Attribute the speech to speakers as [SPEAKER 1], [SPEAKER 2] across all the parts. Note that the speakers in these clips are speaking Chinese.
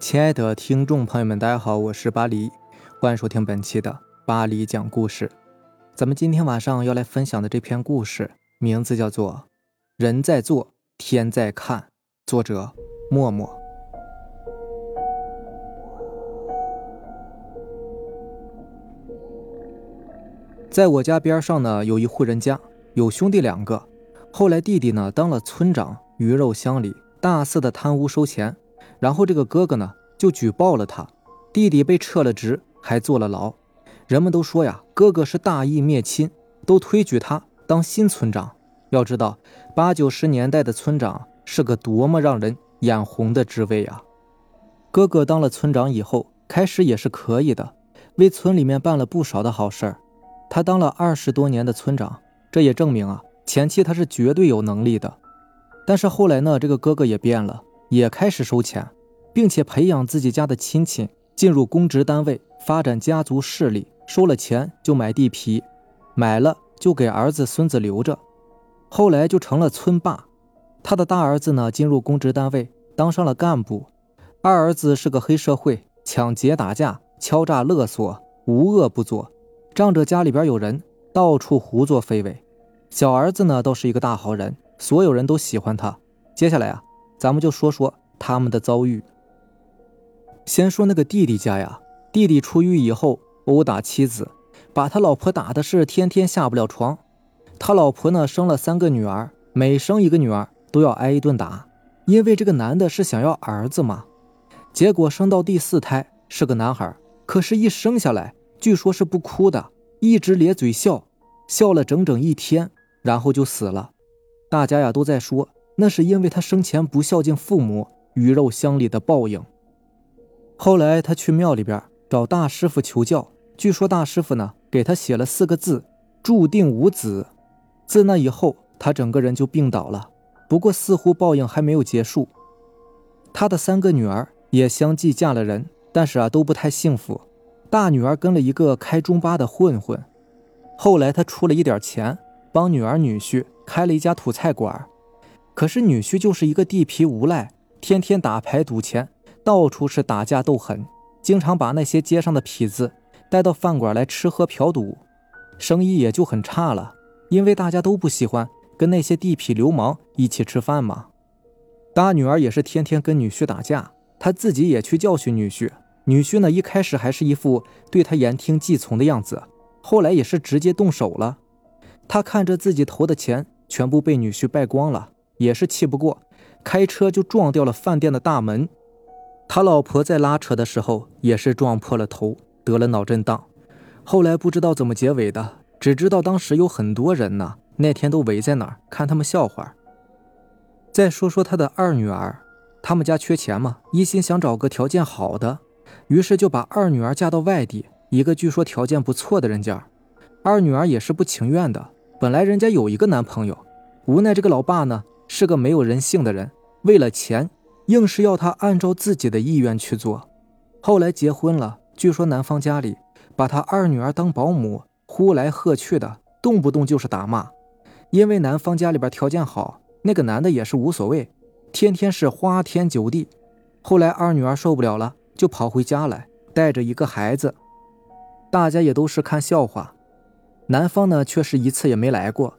[SPEAKER 1] 亲爱的听众朋友们，大家好，我是巴黎，欢迎收听本期的巴黎讲故事。咱们今天晚上要来分享的这篇故事，名字叫做《人在做，天在看》，作者默默。在我家边上呢，有一户人家，有兄弟两个。后来弟弟呢当了村长，鱼肉乡里大肆的贪污收钱。然后这个哥哥呢就举报了他，弟弟被撤了职，还坐了牢。人们都说呀，哥哥是大义灭亲，都推举他当新村长。要知道，八九十年代的村长是个多么让人眼红的职位啊！哥哥当了村长以后，开始也是可以的，为村里面办了不少的好事儿。他当了二十多年的村长，这也证明啊，前期他是绝对有能力的。但是后来呢，这个哥哥也变了。也开始收钱，并且培养自己家的亲戚进入公职单位，发展家族势力。收了钱就买地皮，买了就给儿子孙子留着。后来就成了村霸。他的大儿子呢，进入公职单位，当上了干部；二儿子是个黑社会，抢劫打架、敲诈勒索，无恶不作，仗着家里边有人，到处胡作非为。小儿子呢，倒是一个大好人，所有人都喜欢他。接下来啊。咱们就说说他们的遭遇。先说那个弟弟家呀，弟弟出狱以后殴打妻子，把他老婆打的是天天下不了床。他老婆呢生了三个女儿，每生一个女儿都要挨一顿打，因为这个男的是想要儿子嘛。结果生到第四胎是个男孩，可是，一生下来据说是不哭的，一直咧嘴笑，笑了整整一天，然后就死了。大家呀都在说。那是因为他生前不孝敬父母，鱼肉乡里的报应。后来他去庙里边找大师傅求教，据说大师傅呢给他写了四个字：注定无子。自那以后，他整个人就病倒了。不过似乎报应还没有结束，他的三个女儿也相继嫁了人，但是啊都不太幸福。大女儿跟了一个开中巴的混混，后来他出了一点钱，帮女儿女婿开了一家土菜馆。可是女婿就是一个地痞无赖，天天打牌赌钱，到处是打架斗狠，经常把那些街上的痞子带到饭馆来吃喝嫖赌，生意也就很差了。因为大家都不喜欢跟那些地痞流氓一起吃饭嘛。大女儿也是天天跟女婿打架，她自己也去教训女婿。女婿呢，一开始还是一副对她言听计从的样子，后来也是直接动手了。他看着自己投的钱全部被女婿败光了。也是气不过，开车就撞掉了饭店的大门。他老婆在拉扯的时候也是撞破了头，得了脑震荡。后来不知道怎么结尾的，只知道当时有很多人呢，那天都围在那儿看他们笑话。再说说他的二女儿，他们家缺钱嘛，一心想找个条件好的，于是就把二女儿嫁到外地一个据说条件不错的人家。二女儿也是不情愿的，本来人家有一个男朋友，无奈这个老爸呢。是个没有人性的人，为了钱，硬是要他按照自己的意愿去做。后来结婚了，据说男方家里把他二女儿当保姆，呼来喝去的，动不动就是打骂。因为男方家里边条件好，那个男的也是无所谓，天天是花天酒地。后来二女儿受不了了，就跑回家来，带着一个孩子，大家也都是看笑话。男方呢，却是一次也没来过。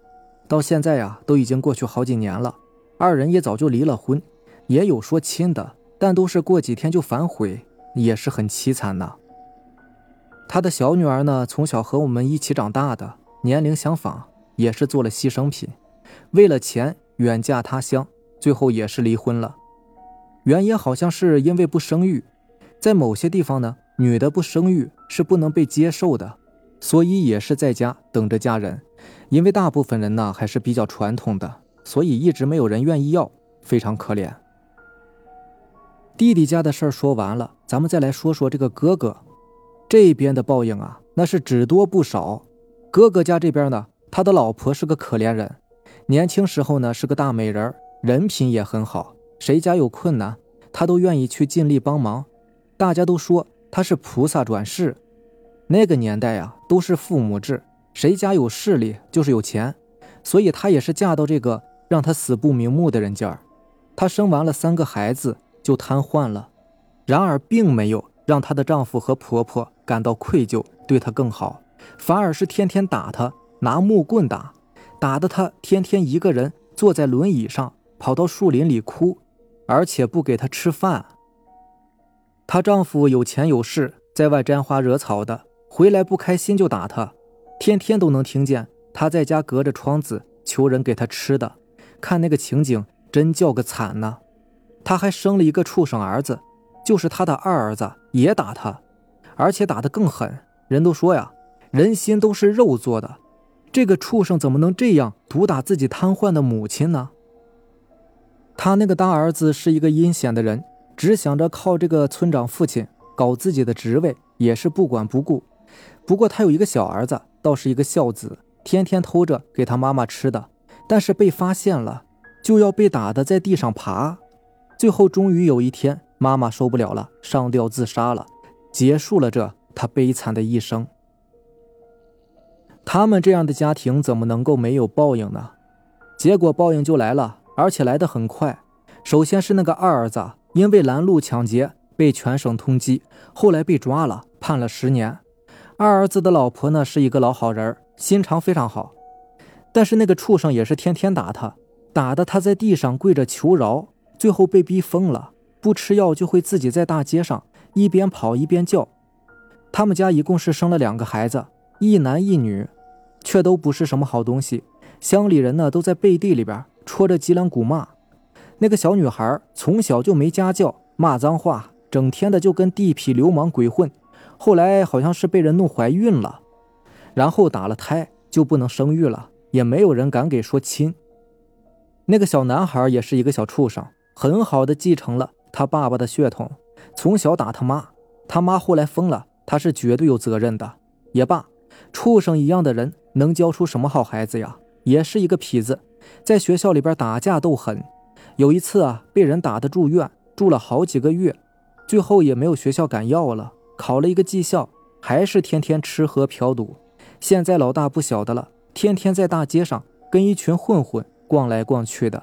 [SPEAKER 1] 到现在呀，都已经过去好几年了，二人也早就离了婚，也有说亲的，但都是过几天就反悔，也是很凄惨呐。他的小女儿呢，从小和我们一起长大的，年龄相仿，也是做了牺牲品，为了钱远嫁他乡，最后也是离婚了。原因好像是因为不生育，在某些地方呢，女的不生育是不能被接受的，所以也是在家等着嫁人。因为大部分人呢还是比较传统的，所以一直没有人愿意要，非常可怜。弟弟家的事儿说完了，咱们再来说说这个哥哥这边的报应啊，那是只多不少。哥哥家这边呢，他的老婆是个可怜人，年轻时候呢是个大美人，人品也很好，谁家有困难，他都愿意去尽力帮忙。大家都说他是菩萨转世。那个年代啊，都是父母制。谁家有势力就是有钱，所以她也是嫁到这个让她死不瞑目的人家她生完了三个孩子就瘫痪了，然而并没有让她的丈夫和婆婆感到愧疚，对她更好，反而是天天打她，拿木棍打，打得她天天一个人坐在轮椅上，跑到树林里哭，而且不给她吃饭。她丈夫有钱有势，在外沾花惹草的，回来不开心就打她，天天都能听见他在家隔着窗子求人给他吃的，看那个情景真叫个惨呐！他还生了一个畜生儿子。就是他的二儿子也打他，而且打得更狠。人都说呀，人心都是肉做的，这个畜生怎么能这样毒打自己瘫痪的母亲呢？他那个大儿子是一个阴险的人，只想着靠这个村长父亲搞自己的职位，也是不管不顾。不过他有一个小儿子，倒是一个孝子，天天偷着给他妈妈吃的，但是被发现了，就要被打的在地上爬。最后终于有一天。妈妈受不了了，上吊自杀了，结束了这她悲惨的一生。他们这样的家庭怎么能够没有报应呢？结果报应就来了，而且来得很快。首先是那个二儿子，因为拦路抢劫被全省通缉，后来被抓了，判了十年。二儿子的老婆呢是一个老好人，心肠非常好，但是那个畜生也是天天打他，打得他在地上跪着求饶，最后被逼疯了。不吃药就会自己在大街上一边跑一边叫。他们家一共是生了两个孩子，一男一女，却都不是什么好东西。乡里人呢都在背地里边戳着脊梁骨骂。那个小女孩从小就没家教，骂脏话，整天的就跟地痞流氓鬼混。后来好像是被人弄怀孕了，然后打了胎就不能生育了，也没有人敢给说亲。那个小男孩也是一个小畜生，很好的继承了。他爸爸的血统，从小打他妈，他妈后来疯了，他是绝对有责任的。也罢，畜生一样的人能教出什么好孩子呀？也是一个痞子，在学校里边打架斗狠，有一次啊，被人打的住院，住了好几个月，最后也没有学校敢要了，考了一个技校，还是天天吃喝嫖赌。现在老大不小的了，天天在大街上跟一群混混逛来逛去的。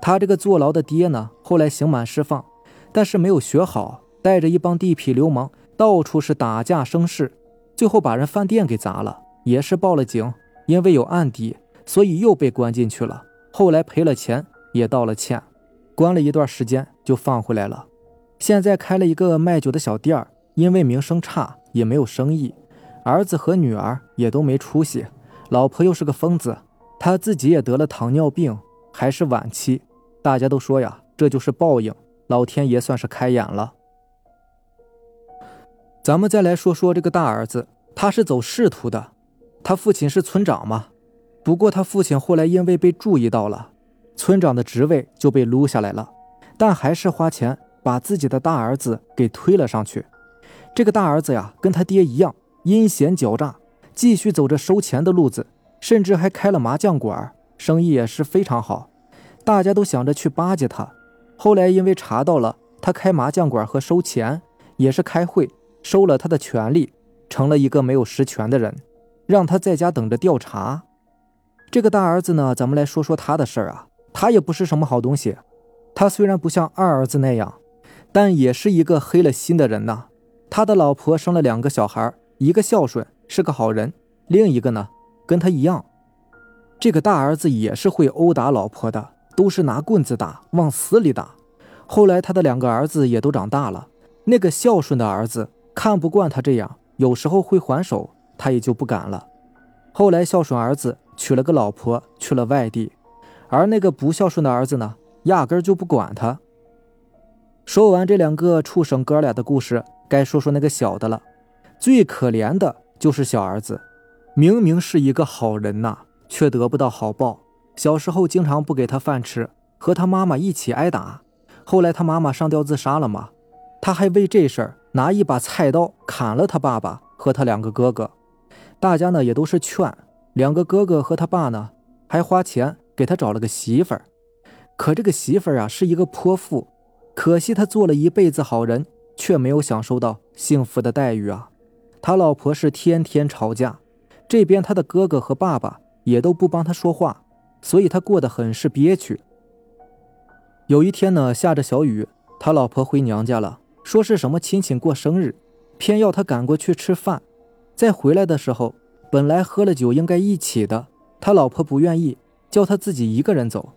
[SPEAKER 1] 他这个坐牢的爹呢，后来刑满释放，但是没有学好，带着一帮地痞流氓到处是打架生事，最后把人饭店给砸了，也是报了警，因为有案底，所以又被关进去了。后来赔了钱，也道了歉，关了一段时间就放回来了。现在开了一个卖酒的小店儿，因为名声差，也没有生意，儿子和女儿也都没出息，老婆又是个疯子，他自己也得了糖尿病，还是晚期。大家都说呀，这就是报应，老天爷算是开眼了。咱们再来说说这个大儿子，他是走仕途的，他父亲是村长嘛。不过他父亲后来因为被注意到了，村长的职位就被撸下来了，但还是花钱把自己的大儿子给推了上去。这个大儿子呀，跟他爹一样阴险狡诈，继续走着收钱的路子，甚至还开了麻将馆，生意也是非常好。大家都想着去巴结他，后来因为查到了他开麻将馆和收钱，也是开会收了他的权利，成了一个没有实权的人，让他在家等着调查。这个大儿子呢，咱们来说说他的事儿啊，他也不是什么好东西。他虽然不像二儿子那样，但也是一个黑了心的人呐。他的老婆生了两个小孩，一个孝顺是个好人，另一个呢跟他一样。这个大儿子也是会殴打老婆的。都是拿棍子打，往死里打。后来他的两个儿子也都长大了，那个孝顺的儿子看不惯他这样，有时候会还手，他也就不敢了。后来孝顺儿子娶了个老婆，去了外地，而那个不孝顺的儿子呢，压根就不管他。说完这两个畜生哥俩的故事，该说说那个小的了。最可怜的就是小儿子，明明是一个好人呐，却得不到好报。小时候经常不给他饭吃，和他妈妈一起挨打。后来他妈妈上吊自杀了嘛，他还为这事儿拿一把菜刀砍了他爸爸和他两个哥哥。大家呢也都是劝两个哥哥和他爸呢，还花钱给他找了个媳妇儿。可这个媳妇儿啊是一个泼妇，可惜他做了一辈子好人，却没有享受到幸福的待遇啊。他老婆是天天吵架，这边他的哥哥和爸爸也都不帮他说话。所以他过得很是憋屈。有一天呢，下着小雨，他老婆回娘家了，说是什么亲戚过生日，偏要他赶过去吃饭。在回来的时候，本来喝了酒应该一起的，他老婆不愿意，叫他自己一个人走。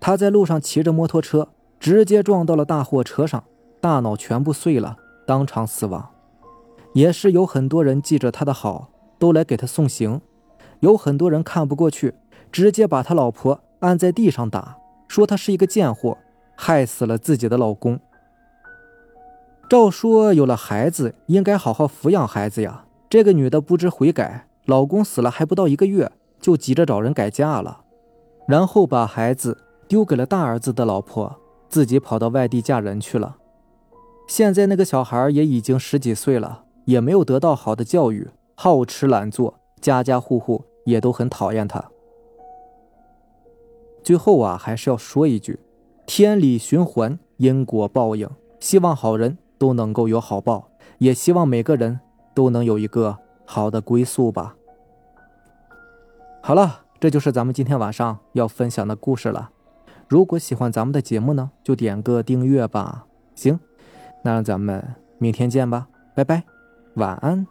[SPEAKER 1] 他在路上骑着摩托车，直接撞到了大货车上，大脑全部碎了，当场死亡。也是有很多人记着他的好，都来给他送行。有很多人看不过去，直接把他老婆按在地上打，说他是一个贱货，害死了自己的老公。照说有了孩子应该好好抚养孩子呀，这个女的不知悔改，老公死了还不到一个月，就急着找人改嫁了，然后把孩子丢给了大儿子的老婆，自己跑到外地嫁人去了。现在那个小孩也已经十几岁了，也没有得到好的教育，好吃懒做，家家户户。也都很讨厌他。最后啊，还是要说一句：天理循环，因果报应。希望好人都能够有好报，也希望每个人都能有一个好的归宿吧。好了，这就是咱们今天晚上要分享的故事了。如果喜欢咱们的节目呢，就点个订阅吧。行，那咱们明天见吧，拜拜，晚安。